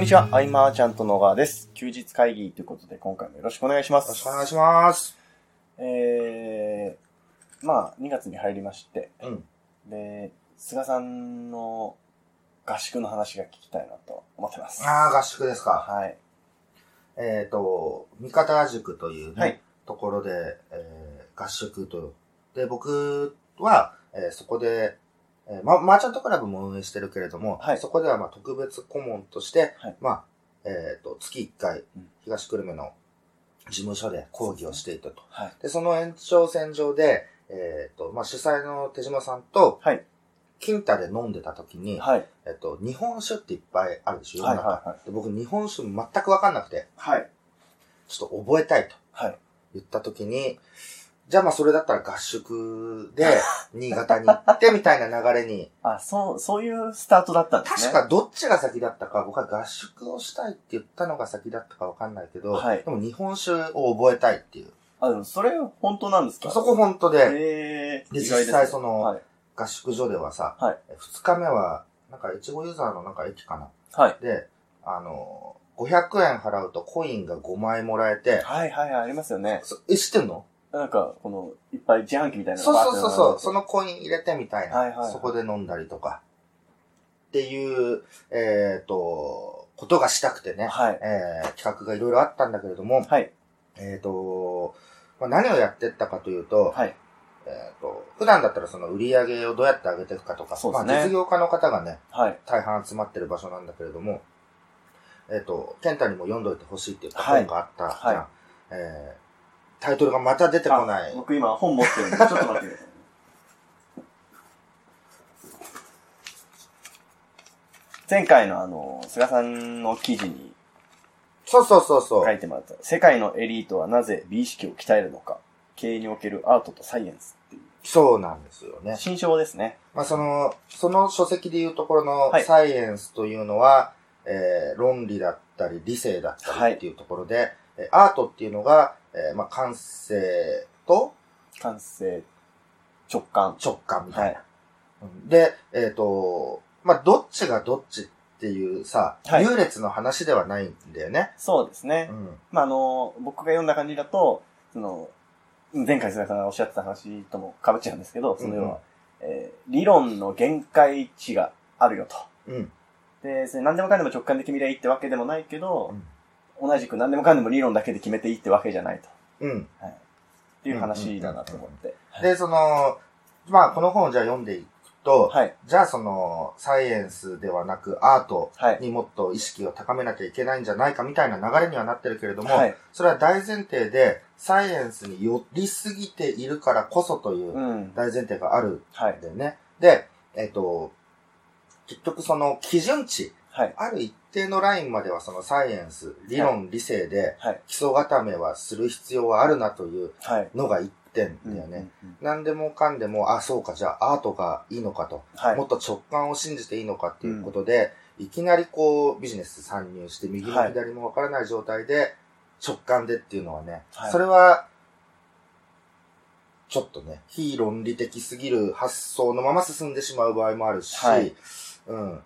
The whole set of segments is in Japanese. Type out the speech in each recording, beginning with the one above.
んにちは、アイマーちゃんと野川です。休日会議ということで、今回もよろしくお願いします。よろしくお願いします。えー、まあ、2月に入りまして、うん。で、菅さんの合宿の話が聞きたいなと思ってます。ああ、合宿ですか。はい。えっ、と、三方塾というね、はいところで、えー合宿と。で、僕は、えーそこで、えーま、マーチャントクラブも運営してるけれども、はいそこではまあ特別顧問として、はいまあ、えっ、と、月1回うん、東久留米の事務所で講義をしていたと。はい。で、その延長線上で、えっ、と、まあ、主催の手島さんと、はい。キンタで飲んでた時に、はい。えっと、日本酒っていっぱいあるでしょ、世はい。はで僕、日本酒全くわかんなくて、い。はい。ちょっと覚えたいとはい。言った時に、じゃあまあそれだったら合宿で 新潟に行ってみたいな流れに、あ、そう、そういうスタートだったんですね。確かどっちが先だったか、僕は合宿をしたいって言ったのが先だったかわかんないけど、はいでも日本酒を覚えたいっていう。あ、でもそれ本当なんですか？そこ本当で、えー、で実際そのはい。合宿所ではさ、はい2日目は、なんか、いちごユーザーのなんか駅かな。はい。で、あの、500円払うとコインが5枚もらえて、はいはいはい、ありますよね。そえ、知ってんの？なんか、この、いっぱい自販機みたいなのそうがそうそうそう、並んでそのコイン入れてみたいな、はいはいはい。そこで飲んだりとか、っていう、えっ、と、ことがしたくてね、はい。えー企画がいろいろあったんだけれども、はい。えっ、と、まあ、何をやってったかというと、はい。えっ、と、普段だったらその売り上げをどうやって上げていくかとか、そうですね。まあ、実業家の方がね、はい。大半集まってる場所なんだけれども、えっ、と、ケンタにも読んどいてほしいってい本があったじゃん、はい。えータイトルがまた出てこないあ。僕今本持ってるんで、ちょっと待ってくださいね。前回のあの、菅さんの記事にそうそうそうそう。書いてもらった、世界のエリートはなぜ美意識を鍛えるのか、経営におけるアートとサイエンスっていう、そうなんですよね。新章ですね。まあ、その、その書籍でいうところのはいサイエンスというのは、えー論理だったり理性だったはいりっていうところで、えーアートっていうのが、えーまあ、感性と感性、直感。直感みたいな。はいうんで、えっ、と、まあ、どっちがどっちっていうさ、はい優劣の話ではないんだよね。そうですね。うん。まあ、あの、僕が読んだ感じだと、その、前回菅さんがおっしゃってた話とも被っちゃうんですけど、その要は、うんうんえー理論の限界値があるよと。うん。で、それ何でもかんでも直感で決めりゃいいってわけでもないけど、同じく何でもかんでも理論だけで決めていいってわけじゃないと。うん。っていう話だなと思って。で、その、まあ、この本をじゃあ読んでいくと、はい。じゃあその、サイエンスではなくアートはい。にもっと意識を高めなきゃいけないんじゃないかみたいな流れにはなってるけれども、はい。それは大前提で、サイエンスに寄りすぎているからこそといううん。大前提があるはいん。だよね。で、えっ、と、結局その基準値、はい。ある一定のラインまではそのサイエンス、理論、理性ではい。基礎固めはする必要はあるなというはい。のが一点だよね。うんうんうん何でもかんでも、あ、そうか、じゃあアートがいいのかと。はいも。っと直感を信じていいのかっていうことで、いきなりこうビジネス参入して右もはい左もわからない状態で直感でっていうのはね、はいそれは、ちょっとね、非論理的すぎる発想のまま進んでしまう場合もあるし、はいうん。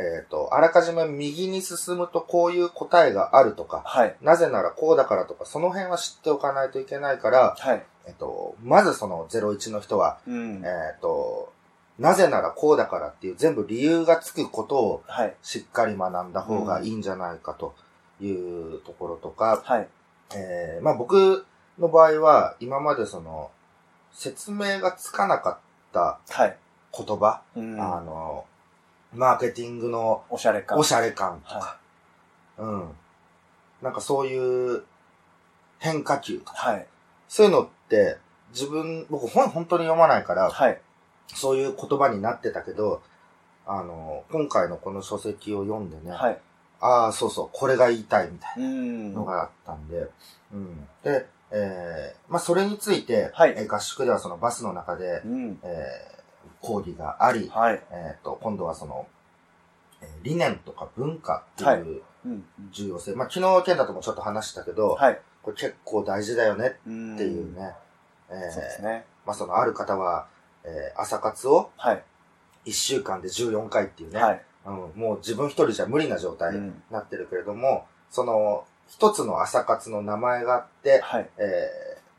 えっ、と、あらかじめ右に進むとこういう答えがあるとか、はい。なぜならこうだからとか、その辺は知っておかないといけないから、はい。えっ、と、まずその01の人は、うん。えっ、と、なぜならこうだからっていう全部理由がつくことをはい。しっかり学んだ方がいいんじゃないかというところとか、はい。えーまあ僕の場合は今までその説明がつかなかったはい。言葉、うん。あの、マーケティングのおしゃれ感。おしゃれ感とか、はうん。なんかそういう変化球とか、はい。そういうのって自分、僕本本当に読まないから、はい。そういう言葉になってたけど、あの、今回のこの書籍を読んでね、はい。ああ、そうそう、これが言いたいみたいうん。なのがあったんで、うん。で、えー、まあ、それについて、はいえー合宿ではそのバスの中でう、ん。えー、講義があり、はい。えっ、と、今度はその、えー理念とか文化ってはいいううん。重要性。まあ、昨日、ケンタともちょっと話したけど、はい。これ結構大事だよねっっていうね。えーそうですね。まあ、そのある方は、えー朝活をはい。1週間で14回っていうね、はい。うん、もう自分一人じゃ無理な状態にうん。なってるけれども、その、一つの朝活の名前があって、はい。え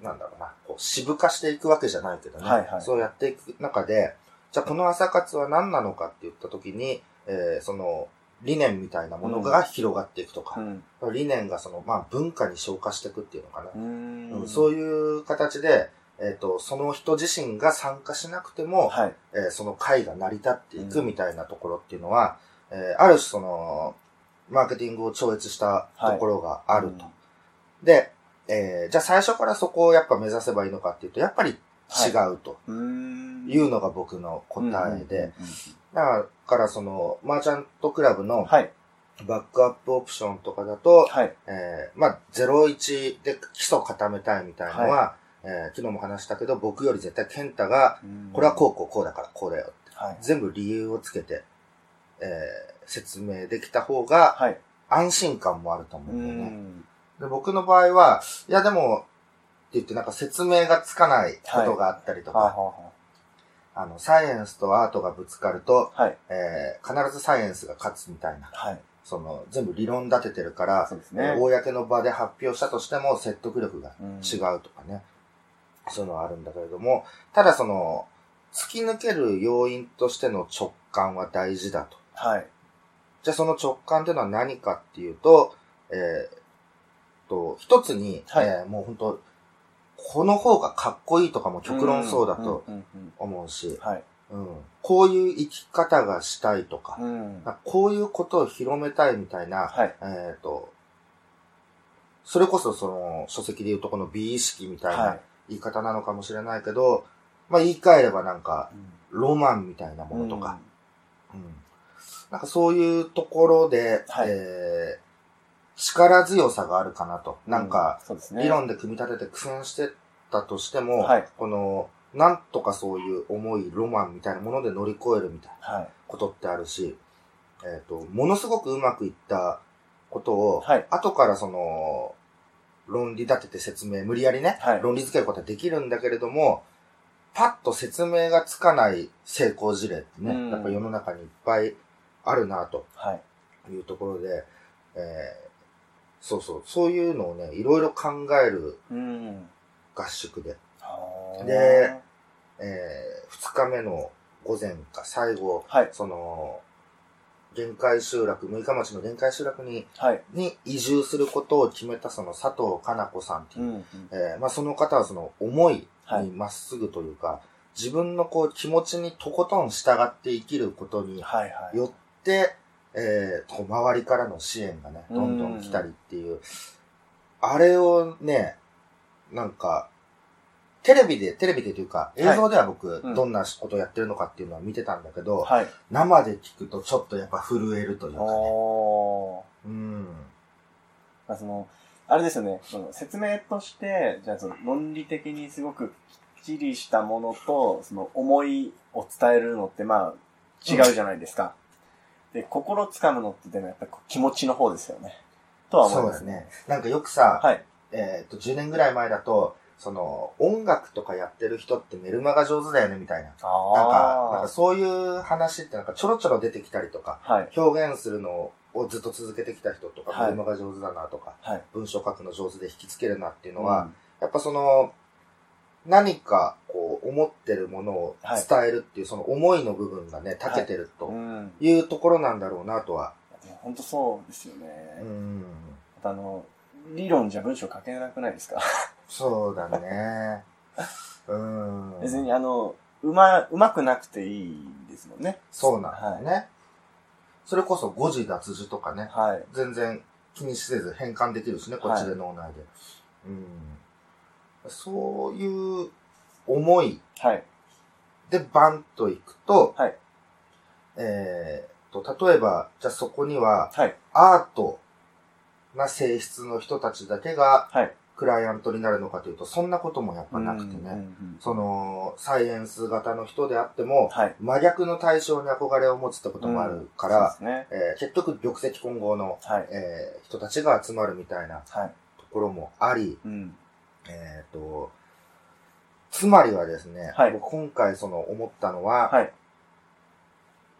ー、なんだろうな、こう、渋化していくわけじゃないけどね、はいはいそうやっていく中で、じゃあこの朝活は何なのかって言った時に、えー、その、理念みたいなものが広がっていくとか、うん。理念がその、まあ文化に昇華していくっていうのかな。ううんん。そういう形で、えっ、と、その人自身が参加しなくても、はい。えーその会が成り立っていくうんみたいなところっていうのは、えーある種その、マーケティングを超越したところがあると。で、えーじゃあ最初からそこをやっぱ目指せばいいのかっていうと、やっぱり違うとうん。いうのが僕の答えで、だからその、マーチャントクラブのはい。バックアップオプションとかだと、はい。えーまあ、01で基礎固めたいみたいのは、えー昨日も話したけど、僕より絶対健太が、これはこうこうこうだからこうだよって、はい。全部理由をつけて、えー説明できた方がはい。安心感もあると思ううんだよね。ん。で僕の場合は、いやでも、言ってなんか説明がつかないことがあったりとか、はあはあの、サイエンスとアートがぶつかると、あはい。えー必ずサイエンスが勝つみたいな、はい。その、全部理論立ててるから、そうですね。公の場で発表したとしても説得力がうん違うとかね、そういうのはあるんだけれども、ただその、突き抜ける要因としての直感は大事だと。はい。じゃあその直感っていうのは何かっていうと、えー、と、一つに、はいえーもう本当この方がかっこいいとかも極論そうだとうん。うんうん思うし、はい。うん、こういう生き方がしたいとか、うん。かこういうことを広めたいみたいな、はい。えっ、と、それこそその書籍でいうとこの美意識みたいは。ない言い方なのかもしれないけど、まあ言い換えればなんかロマンみたいなものとか、うんなんかそういうところで、はいえー力強さがあるかなと。なんか。理論で組み立てて苦戦してたとしても、はいこの、なんとかそういう重いロマンみたいなもので乗り越えるみたいなはい。ことってあるし、えっ、と、ものすごくうまくいったことを、はい後からその、論理立てて説明、無理やりね、はい論理付けることはできるんだけれども、パッと説明がつかない成功事例ってね、うんやっぱ世の中にいっぱいあるなとはい。いうところで、えーそうそう、そういうのをね、いろいろ考えるうん。合宿で、はあで、えー、2日目の午前か最後、はい。その、限界集落、六日町の限界集落に、はい。に移住することを決めたその佐藤かな子さんっていうう、ん。うんえーまあその方はその思いはいにまっすぐというか、自分のこう気持ちにとことん従って生きることにはいはい。えーこう周りからの支援がね、どんどん来たりっていう、あれをね、なんか、テレビで、テレビでというか、映像では僕、うんどんなことをやってるのかっていうのは見てたんだけど、はい。生で聞くとちょっとやっぱ震えるというかね。うん。まあ、その、あれですよね、その説明として、じゃあその論理的にすごくきっちりしたものと、その思いを伝えるのってまあ違うじゃないですか。で、心つかむのってでもやっぱり気持ちの方ですよね。とは思いますそうですね。。なんかよくさ、はい。えっ、と、10年ぐらい前だと、その、音楽とかやってる人ってメルマガ上手だよね、みたいな。なんか、なんあかそういう話ってなんかちょろちょろ出てきたりとか、あ。はい。表現するのをずっと続けてきた人とか、はいメルマガ上手だなとか、はい。文章書くの上手で引きつけるなっていうのうは、んやっぱその、何かこう思ってるものを伝えるっていう、その思いの部分がね、長けてるうとん。いうところなんだろうなとは。本当そうですよね。うん。あの、理論じゃ文章書けなくないですか？そうだね。うん。別にあの、うま、うまくなくていいんですもんね。そうなんだよね。それこそ誤字脱字とかね、はい。全然気にせず変換できるしね、こっちで脳内で。うん。そういう思いはい。でバンといくと、はい。えー、と、例えば、じゃあそこには、はい。アートな性質の人たちだけがはい。クライアントになるのかというと、そんなこともやっぱなくてね。うんうんうんその、サイエンス型の人であっても、はい。真逆の対象に憧れを持つってこともあるから、そうね。えー結局、玉石混合の、はい。えー人たちが集まるみたいなはい。ところもあり、うん。えっ、と、つまりはですね、はい僕今回その思ったのは、はい。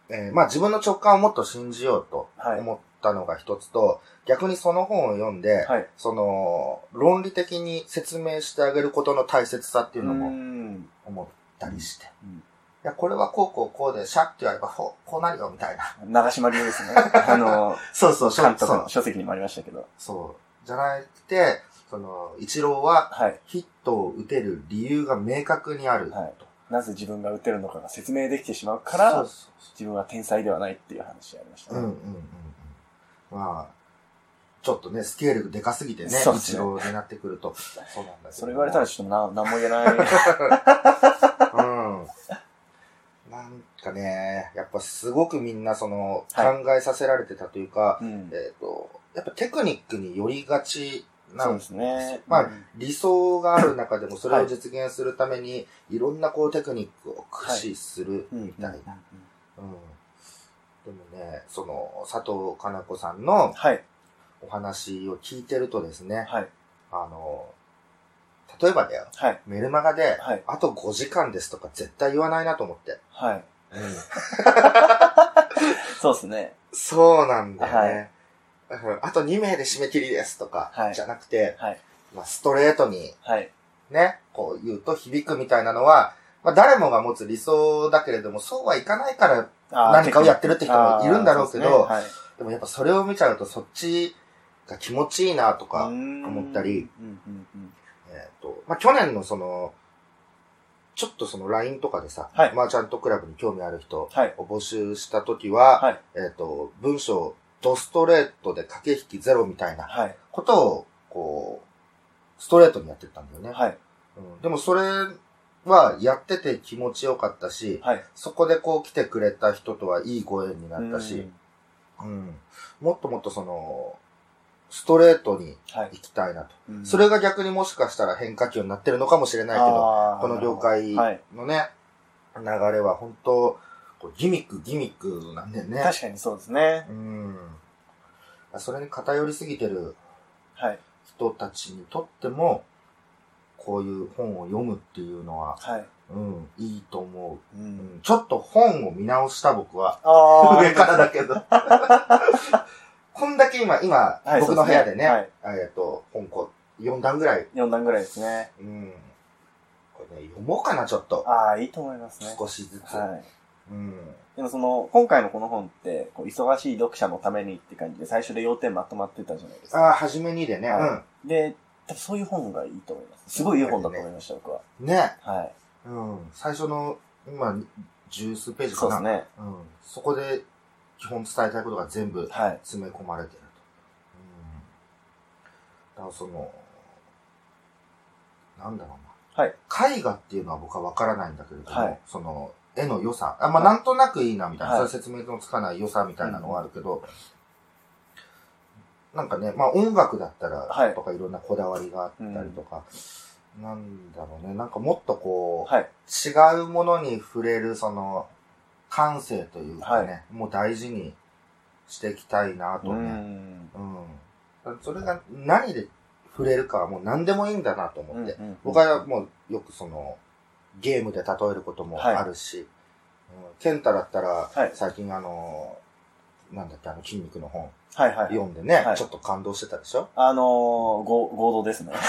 えーまあ自分の直感をもっと信じようとはい。思ったのが一つと、逆にその本を読んで、はい。その、論理的に説明してあげることの大切さっていうのもん。思ったりして。うんいや、これはこうこうこうで、シャッてやればこうなるよ、みたいな。長島流ですね。あの、そうそう、監督。の書籍にもありましたけど。そう。じゃなくて、その、一郎ははい。ヒットを打てる理由が明確にある。はい。なぜ自分が打てるのかが説明できてしまうかそらう、そ自分は天才ではないっていう話ありましたう。うんうんね。うんうん。まあ、ちょっとね、スケールでかすぎてね、ね一郎になってくると。そうなんだけどそれ言われたらちょっとな、なんも言えない。うん。なんかね、やっぱすごくみんなその、はい考えさせられてたというか、うん。えっ、と、やっぱテクニックによりがちなんですね。まあうん理想がある中でもそれを実現するために、いろんなこうテクニックを駆使するうんみたいな。うん。でもね、その、佐藤かな子さんのはい。お話を聞いてるとですね、はい。あの、例えばだよ、はい。メルマガで、はい。あと5時間ですとか絶対言わないなと思って。はい。うん。そうですね。そうなんだよはね。うんあと2名で締め切りですとか、はいじゃなくて、はい。まあ、ストレートにはい。ね、こう言うと響くみたいなのは、まあ、誰もが持つ理想だけれども、そうはいかないから、何かをやってるって人もいるんだろうけどあーそうでもやっぱそれを見ちゃうとそっちが気持ちいいなとか、はい。思ったり。えっ、と、まあ、去年のその、ちょっとその LINE とかでさ、はいマーチャントクラブに興味ある人はい。を募集した時は、はい。えっ、と、文章、ドストレートで駆け引きゼロみたいなはい。ことを、こう、ストレートにやってったんだよね。はい。うん、でもそれはやってて気持ちよかったし、はい。そこでこう来てくれた人とはいいご縁になったし、うん、もっともっとその、ストレートにはい。行きたいなと。うんそれが逆にもしかしたら変化球になってるのかもしれないけど、この業界はい。のね、流れは本当こうギミック、ギミックなんだよね。確かにそうですね。うん。それに偏りすぎてるはい。人たちにとっても、こういう本を読むっていうのは、はい。うん、いいと思う。う。うんん、ちょっと本を見直した僕は。ああ。上からだけど。こんだけ今、今、はい僕の部屋でね、そうえっと、本こう、4段ぐらい。4段ぐらいですね。うん。これね、読もうかな、ちょっと。ああ、いいと思いますね。少しずつ。はい。うん。でもその、今回のこの本って、こう忙しい読者のためにって感じで、最初で要点まとまってたじゃないですか。ああ、初めにでね、はいで、多分そういう本がいいと思います。すごいいい本だと思いました、僕は。うん。ね。はい。うん。最初の、今、十数ページかな。そうですね。うん。そこで、基本伝えたいことが全部はい。詰め込まれてると。うん。だからその、なんだろうな。はい。絵画っていうのは僕はわからないんだけれども、はいその、絵の良さ。あ、まあ、はいなんとなくいいな、みたいな。はいそれ説明のつかない良さみたいなのはあるけど、なんかね、まあ、音楽だったら、はいとかいろんなこだわりがあったりとか、なんだろうね、なんかもっとこう、はい。違うものに触れる、その、感性というかね、もう大事にしていきたいなとうね。ん。うん。それが何で触れるかはもう何でもいいんだなと思って。うん僕はもうよくその、ゲームで例えることもあるし、うん、ケンタだったら、はい最近あの、なんだっけ、あの筋肉の本はいはい。読んでね、はいちょっと感動してたでしょ？あのー、ご合同ですね。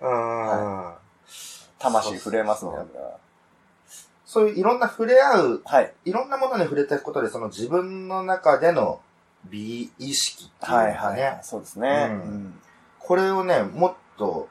うん、魂震えますね。そういういろんな触れ合う、はい。いろんなものに触れていくことで、その自分の中での美意識っていうのがね、はいはいはい。そうですね。ううんん。これをね、もっと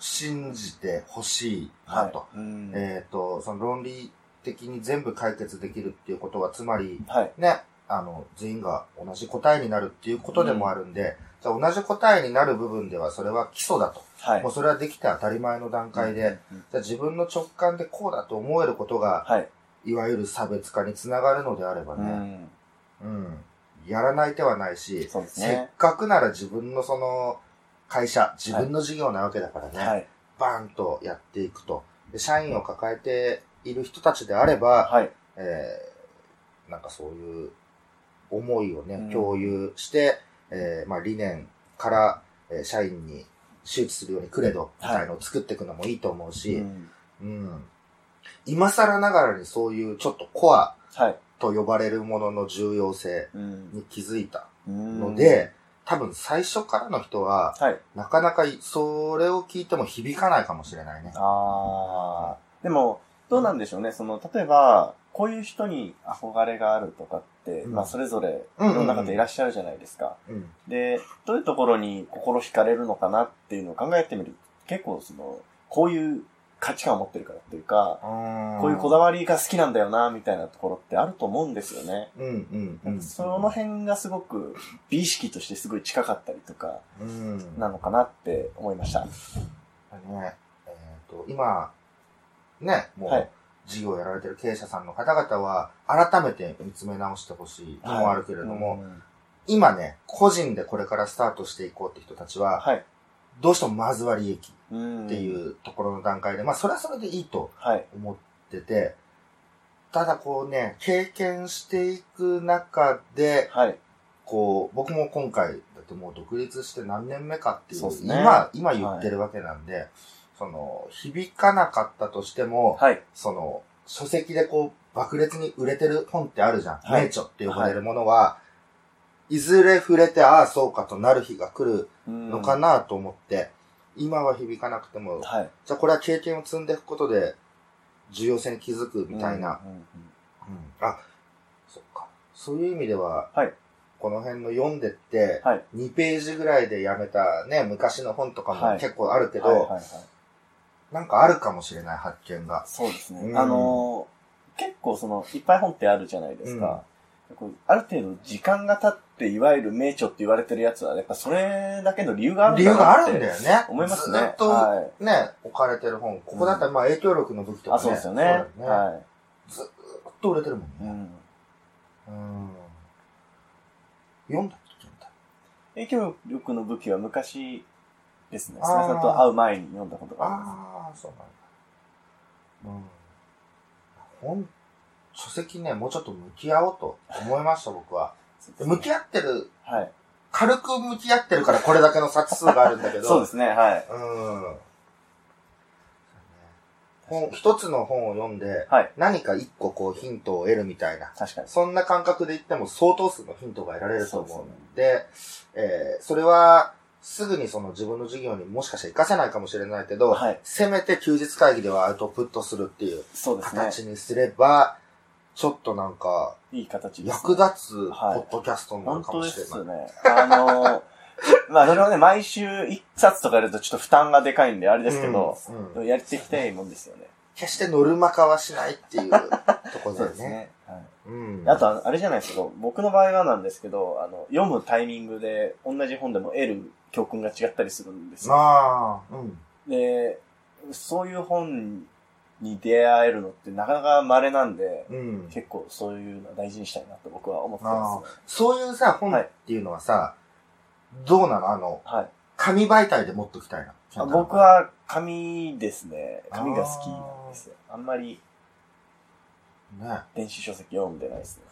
信じてほしいなと。はい。うんえっ、と、その論理的に全部解決できるっていうことは、つまり、はい。ね、あの、全員が同じ答えになるっていうことでもあるんで、じゃあ同じ答えになる部分ではそれは基礎だと。はいもう。それはできて当たり前の段階で、うん、じゃあ自分の直感でこうだと思えることが、はい。いわゆる差別化につながるのであればうね、ん。うん、やらない手はないし、そうですせっね。かくなら自分のその会社、自分の事業なわけだからね、はい。バーンとやっていくと。で社員を抱えている人たちであれば、はい。えーなんかそういう思いをね、うん共有して、えーまあ理念から、えー社員に周知するようにクレドみたいのを作っていくのもいいと思うし、うんうん。今更ながらにそういうちょっとコアはい。と呼ばれるものの重要性うん。に気づいたのの、で、多分最初からの人は、はい。なかなかそれを聞いても響かないかもしれないね。ああ。でも、どうなんでしょうね。その、例えば、こういう人に憧れがあるとかって、うんまあ、それぞれ、いうんうんうんろんな方いらっしゃるじゃないですか。うん。で、どういうところに心惹かれるのかなっていうのを考えてみる。結構、その、こういう価値観を持ってるからっていうか、こういうこだわわりが好きなんだよな、みたいなところってあると思うんですよね。うんうんうん。その辺がすごく美意識としてすごい近かったりとかうん。なのかなって思いました。ね、えっ、と、今、ね、もう、はい事業をやられてる経営者さんの方々は、改めて見つめ直してほしいのもあるけれども、うん今ね、個人でこれからスタートしていこうって人たちは、はい。どうしてもまずは利益うんっていうところの段階で、まあそれはそれでいいとはい。思ってて、ただこうね、経験していく中で、はい。こう、僕も今回、だってもう独立して何年目かっていう、そうね今、今言ってるわけなんで、その、響かなかったとしても、はい。その、書籍でこう、爆裂に売れてる本ってあるじゃん。はい名著って呼ばれるものは、い、ずれ触れて、ああ、そうかとなる日が来るのかななと思って、今は響かなくても、はい。じゃあこれは経験を積んでいくことで、重要性に気づくみたいな。うんうんうんうんあ、そっか。そういう意味では、はいこの辺の読んでって、はい2ページぐらいでやめたね、昔の本とかはいも結構あるけど、はいはいはい。なんかあるかもしれない発見が。そうですね。うんあのー結構その、いっぱい本ってあるじゃないですか。こうある程度時間が経って、いわゆる名著って言われてるやつは、やっぱそれだけの理由があるん理由があるんだよね。思いますね。ずっとはい。ね、置かれてる本。ここだったらまあ影響力の武器とかね。あ、そうですよね。ねはずっと売れてるもんい。うね。ん。うん。読んだ？読んだ。影響力の武器は昔ですね。菅さんと会う前に読んだことがあります。ああ、そうなんだ。うん。本、書籍ね、もうちょっと向き合おうと思いました、僕は。で向き合ってる、はい。軽く向き合ってるからこれだけの冊数があるんだけど。そうですね、はい。うん。本、一つの本を読んで、はい。何か一個こうヒントを得るみたいな。確かに。そんな感覚で言っても相当数のヒントが得られると思そううんで、えーそれは、すぐにその自分の授業にもしかしたら活かせないかもしれないけど、はい。せめて休日会議ではアウトプットするっていう。形にすれば、ちょっとなんか、いい形です、役立つポはいッドキャストになる本当でかもしれない。すね。あのー、まあ、それはね、毎週一冊とかやるとちょっと負担がでかいんで、あれですけど、うんうんやっていきたいもんですよね。決してノルマ化はしないっていうところだよね。そうですね。はいうん。あと、あれじゃないですけど、僕の場合はなんですけど、あの、読むタイミングで同じ本でも得る教訓が違ったりするんですよ。ああ、うん。で、そういう本に出会えるのってなかなか稀なんで、うん。結構そういうのは大事にしたいなと僕は思ってあまあそういうさ、本っていうのはさ、どうなの？あの、す。はい。紙媒体で持っときたいな。あ僕、は紙ですね。紙が好きなんですよ。あんまりね、電子書籍読んでないですね。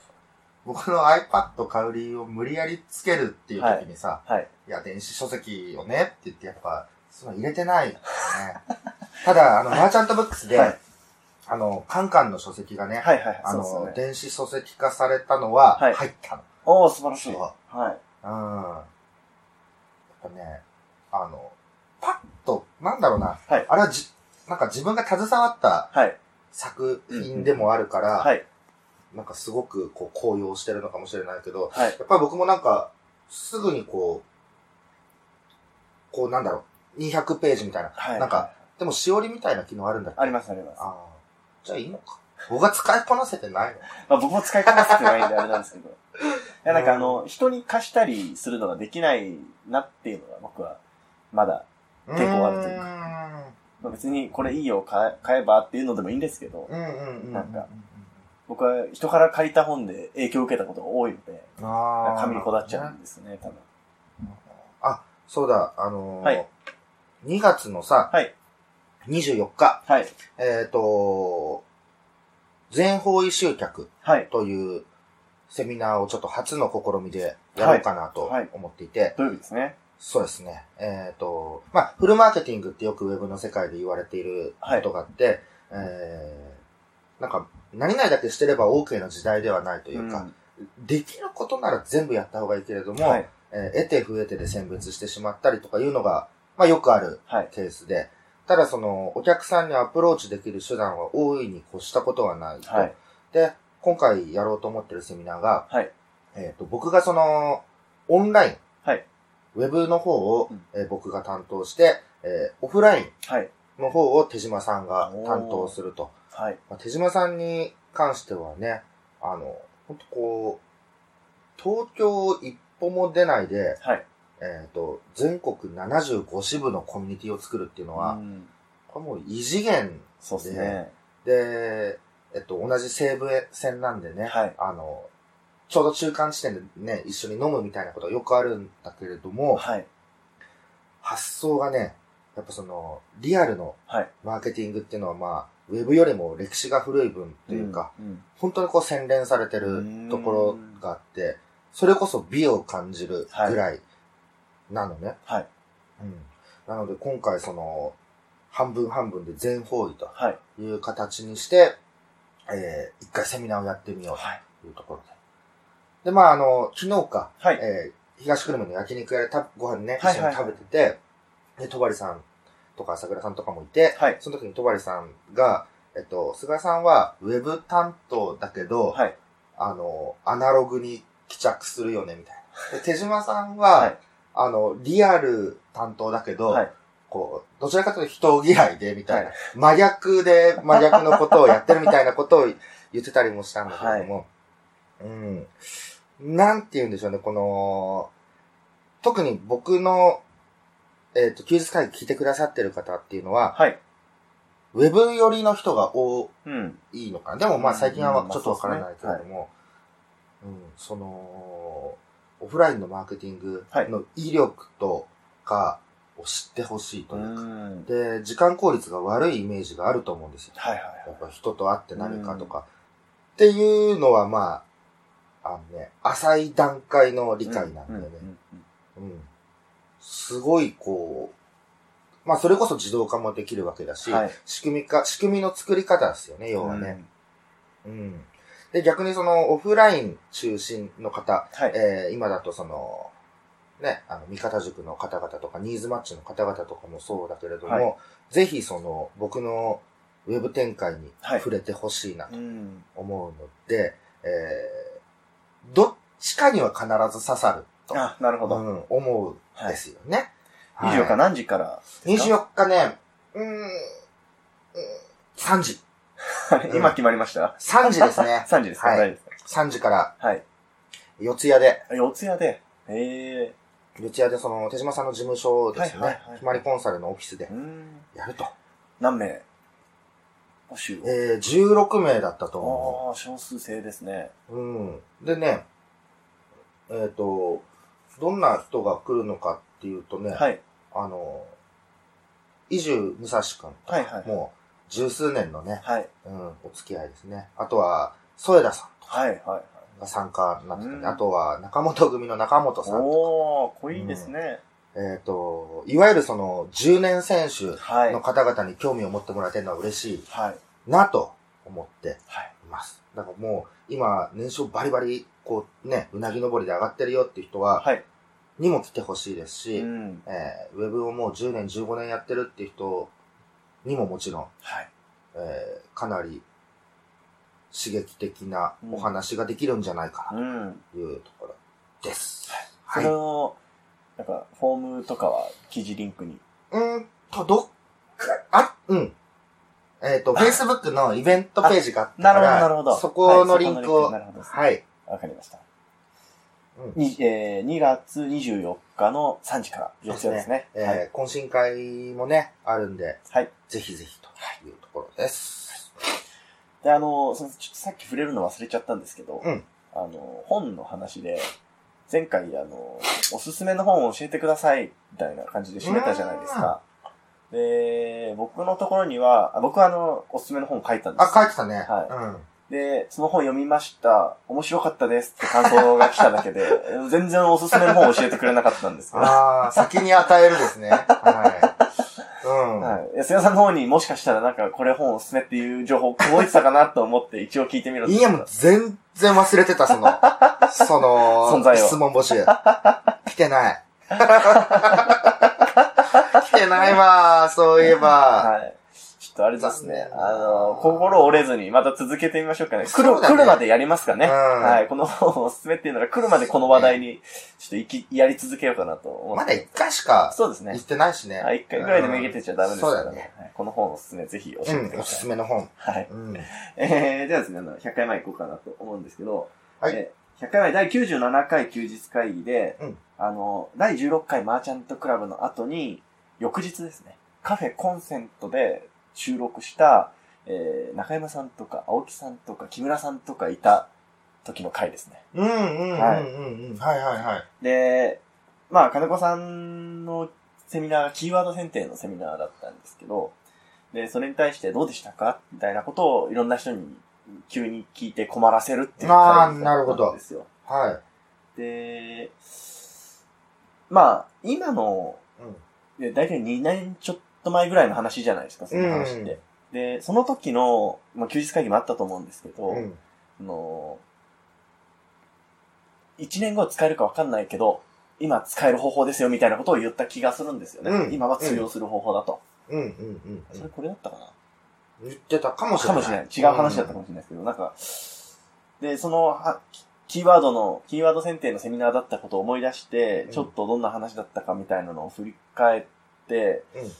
僕の iPad 買う理由を無理やりつけるっていう時にさ、はい。い、や、電子書籍よねって言って、やっぱ、その入れてない、ね。ただ、あの、マーチャントブックスで、はいあの、カンカンの書籍がね、はいはいはい。あの、ね。電子書籍化されたのは、はい入ったの。おー、素晴らしい。はい。うん。やっぱね、あの、パッと、なんだろうな、はいあれはじ、なんか自分が携わったはい。作品でもあるから、はい。なんかすごくこう高揚してるのかもしれないけど、はい。やっぱり僕もなんか、すぐにこう、こうなんだろう、200ページみたいな。はい。なんか、でもしおりみたいな機能あるんだっけ？ありますあります。ああ。じゃあいいのか。僕が使いこなせてないのまあ僕も使いこなせてないんであれなんですけど。いやなんかあの、人に貸したりするのができないなっていうのが僕は、まだ、抵抗あるというかまあ、別にこれいいよ買え買えばっていうのでもいいんですけど。なんか僕は人から借りた本で影響を受けたことが多いので、ああ。紙にこだわっちゃうんですね、多分。あ、そうだ、あのーはい2月のさ、はい。24日、はい。えっ、と、全方位集客はい。というセミナーをちょっと初の試みでやろうかなとはいはい思っていて、土曜日ですね。そうですね。えっ、と、まあ、フルマーケティングってよくウェブの世界で言われていることがあって、えーなんか、何々だけしてれば OK な時代ではないというか、んできることなら全部やった方がいいけれども、はい。えー得て増えてで選別してしまったりとかいうのが、まあよくあるはい。ケースで、ただその、お客さんにアプローチできる手段は大いに越したことはないと。はい。で、今回やろうと思ってるセミナーが、はい。えっ、と、僕がその、オンライン、はい。ウェブの方を、うんえー僕が担当して、えーオフラインはい。の方を手島さんが担当すると。はい。まあ、手島さんに関してはね、あの、本当こう、東京一歩も出ないで、はい。えっ、と、全国75支部のコミュニティを作るっていうのは、うんこれもう異次元そうですね。で、えっと、同じ西武線なんでね、はいあの、ちょうど中間地点でね、一緒に飲むみたいなことはよくあるんだけれども、はい。発想がね、やっぱその、リアルのはい。マーケティングっていうのはまあ、ウェブよりも歴史が古い分というか、うん、本当にこう洗練されてるところがあって、それこそ美を感じるぐらいなのね。はい。うん。なので今回その、半分半分で全方位とはい。いう形にして、えー、一回セミナーをやってみようはい。というところで。で、まああの、昨日か、はい。えー、東久留米の焼肉屋でたご飯ね、はいはい一緒に食べてて、で、戸張さんとか朝倉さんとかもいて、はい。その時に戸張さんが、えっと、菅さんはウェブ担当だけど、はい。あの、アナログに帰着するよね、みたいな。で、手島さんは、はいあの、リアル担当だけど、はい。こう、どちらかというと人嫌いで、みたいな、はい真逆で真逆のことをやってるみたいなことを言ってたりもしたんだけれども、うん。なんて言うんでしょうね、この、特に僕の、えっ、と、休日会議聞いてくださってる方っていうのは、はい。ウェブ寄りの人が多うん。いのかな。でもまあ最近はうんちょっとわからないけれども、うん、その、オフラインのマーケティングの威力とかを知ってほしいとういうか、ん。で、時間効率が悪いイメージがあると思うんですよ。はいはいやっぱ人と会って何かとか。っていうのはまあ、あのね、浅い段階の理解なんだよね。うんうんうん。すごいこう、まあそれこそ自動化もできるわけだし、はい仕組みか、仕組みの作り方ですよね、要はね。うん。で、逆にそのオフライン中心の方、はい。えー今だとその、ね、あの、味方塾の方々とか、ニーズマッチの方々とかもそうだけれども、はいぜひその、僕のウェブ展開にはい触れてほしいなとうん。思うので、えーどっちかには必ず刺さると、あ、なるほど。うん、思うんですよね。24日何時からですか？24日ね、うーん、うん3時。はい今決まりました？3時ですね。3時ですか？はい大丈夫です3時から、かはい。四谷で、四谷で。え四谷でその、手島さんの事務所ですね、はいはいはいひまりコンサルのオフィスで。やると。何名募集を？えー、16名だったと思ああ、少数制ですね。う。うん。でね、えっ、と、どんな人が来るのかっていうとね、はい。あの、伊集武蔵くん、はいはい。もう十数年のね、はい。うん、お付き合いですね。あとは、添田さんはいはいはい。が参加になっててね、うんあとは中本組の中本さんとおー、濃いですね。か、えっ、と、いわゆるその、10年選手はい。の方々に興味を持ってもらえてるのは嬉しいはい。なと思ってはい。います。だからもう、今、年商バリバリ、こうね、うなぎ登りで上がってるよっていう人は、はい。にも来てほしいですし、うん。えーウェブをもう10年、15年やってるっていう人にももちろん、はい。えーかなり刺激的なお話ができるんじゃないかなうん。というところです。そはい。れを、なんか、フォームとかは記事リンクに？うーんと、どっか、あ、うん。えっ、と、Facebook のイベントページがあったから、なるほどなるほどそこのリンクを、はい。わかりました。うんにえー、2月24日の3時から4つですね。えーはい。懇親会もね、あるんで、はい。ぜひぜひというところです。で、あの、ちょっとさっき触れるの忘れちゃったんですけど、うんあの、本の話で、前回、あの、おすすめの本を教えてください、みたいな感じで締めたじゃないですか。で、僕のところには、あ僕はあの、おすすめの本書いたんですあ、書いてたね。はいうん。で、その本読みました。面白かったですって感想が来ただけで、全然おすすめの本を教えてくれなかったんですけど。はああ、先に与えるですね。はい。うん。い。安田さんの方にもしかしたらなんかこれ本おすすめっていう情報届いてたかなと思って一応聞いてみるいや、もう全然忘れてた、その、その、存在を質問募集。来てない。来てないわ、そういえば。はい。とあれですね。あの、心折れずにまた続けてみましょうかね。来る、来るまでやりますかね。うんはい。この本おすすめっていうなら来るまでこの話題に、ちょっと生き、やり続けようかなと思って。まだ一回しかそうですね言っ。てないしね。はい。一回ぐらいでめげてちゃダメですからそうだね。はいこの本おすすめぜひ教えてください。すすめの本。はい。うん。えー、ではですね、あの、100回前行こうかなと思うんですけど、はいえー100回前第97回休日会議で、うんあの、第16回マーチャントクラブの後に、翌日ですね、カフェコンセントで収録した、えー、中山さんとか青木さんとか木村さんとかいた時の回ですね。うんうんうんうんはいうん。はいはいはい。で、まあ、金子さんのセミナーがキーワード選定のセミナーだったんですけど、で、それに対してどうでしたかみたいなことをいろんな人に急に聞いて困らせるっていうあー回なんですよ。はい。で、まあ、今の、うんで大体2年ちょっと前ぐらいの話じゃないですか、その話って。で、その時の、まあ、休日会議もあったと思うんですけど、うん。あの、1年後使えるかわかんないけど、今使える方法ですよみたいなことを言った気がするんですよね。うん今は通用する方法だと。うんうんうんそれこれだったかな？言ってたかもしれない。かもしれない。違う話だったかもしれないですけど、なんか、で、その、はキーワードの、キーワード選定のセミナーだったことを思い出して、うんちょっとどんな話だったかみたいなのを振り返って、うん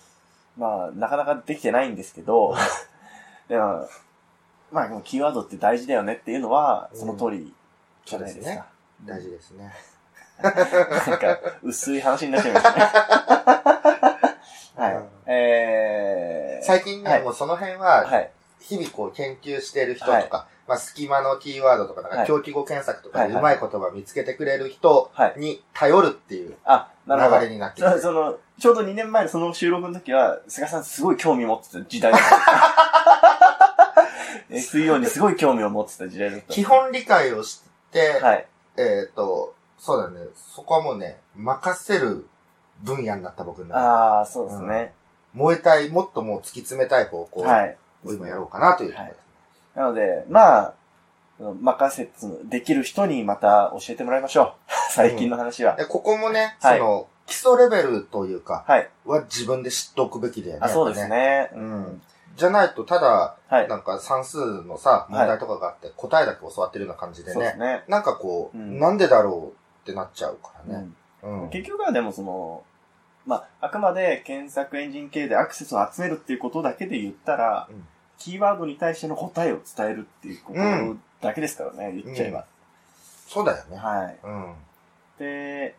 まあ、なかなかできてないんですけど、でもまあ、キーワードって大事だよねっていうのは、その通りじゃないですか。大事ですね。なんか、薄い話になっちゃいましたね。はい。うんえー、最近ね、はいもうその辺は、はい。日々こう研究してる人とか、まあ隙間のキーワードとか、なんはいか狂気語検索とかうまい言葉見つけてくれる人はい。に頼るっていう。流れになってきてそその、ちょうど2年前のその収録の時は、菅さんすごい興味持ってた時代だった。SEO にすごい興味を持ってた時代だった。基本理解をして、はい。えっ、と、そうだね、そこはもうね、任せる分野になった僕の中でああ、そうですね。燃えたい、もっともう突き詰めたい方向はい。を今やろうかなというところです。なので、まあ、任せつ、できる人にまた教えてもらいましょう。最近の話は。でここもね、はいその、基礎レベルというか、はい。は自分で知っておくべきだよね。あ、そうです。ね。ううんん。じゃないと、ただ、はい。なんか算数のさ、問題とかがあって、答えだけ教わってるような感じでね。そうですね。なんかこう、うんなんでだろうってなっちゃうからね。うんうん。結局はでもその、まあ、あくまで検索エンジン系でアクセスを集めるっていうことだけで言ったら、うんキーワードに対しての答えを伝えるっていうことうんだけですからね、言っちゃえば。そうだよね。はい。うん。で、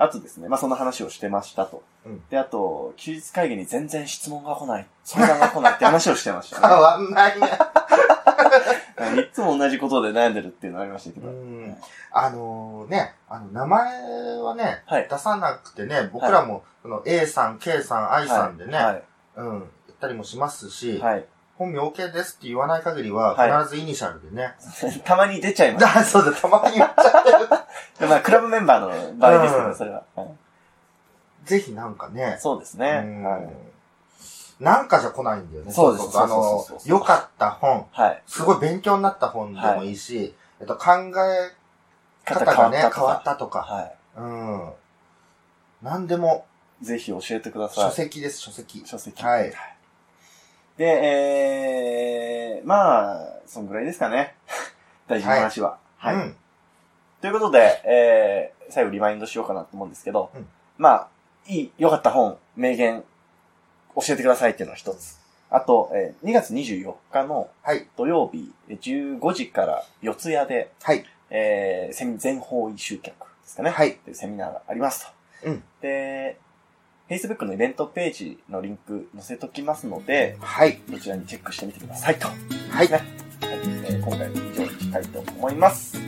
あとですね、まあ、そんな話をしてましたと。うんで、あと、休日会議に全然質問が来ない、相談が来ないって話をしてました変ね。わんないね。は いいつも同じことで悩んでるっていうのがありましたけど。うんあのね、あの、名前はね、はい。出さなくてね、僕らも、その A さん、K さん、I さんでね、はい。うん、言ったりもしますし、はい。本名 OK ですって言わない限りは、はい必ずイニシャルでね。たまに出ちゃいます。だそうだ、たまに言っちゃってる。でまあ、クラブメンバーの場合ですけど、うんそれは。はいぜひなんかね、そうですね。なんかじゃ来ないんだよね。そうですあの良かった本、はい。すごい勉強になった本でもいいし、えっと、考え方がね、変わったとか、はうん。なんでも、い。ぜひ教えてくださ書い。籍です、書籍。書籍。はい。で、えー、まあ、そんぐらいですかね。大事な話は。はい。うん。ということで、えー、最後リマインドしようかなと思うんですけど、うんまあ、いい、良かった本、名言、教えてくださいっていうのが一つ。あと、えー2月24日のはい。土曜日、えー15時から四谷で、はい。えー、セミ全方位集客ですかね。はい。というセミナーがありますと。うんで、Facebook のイベントページのリンク載せときますので、はい。どちらにチェックしてみてくださいと。はい。ねはい、えー今回は以上にしたいと思います。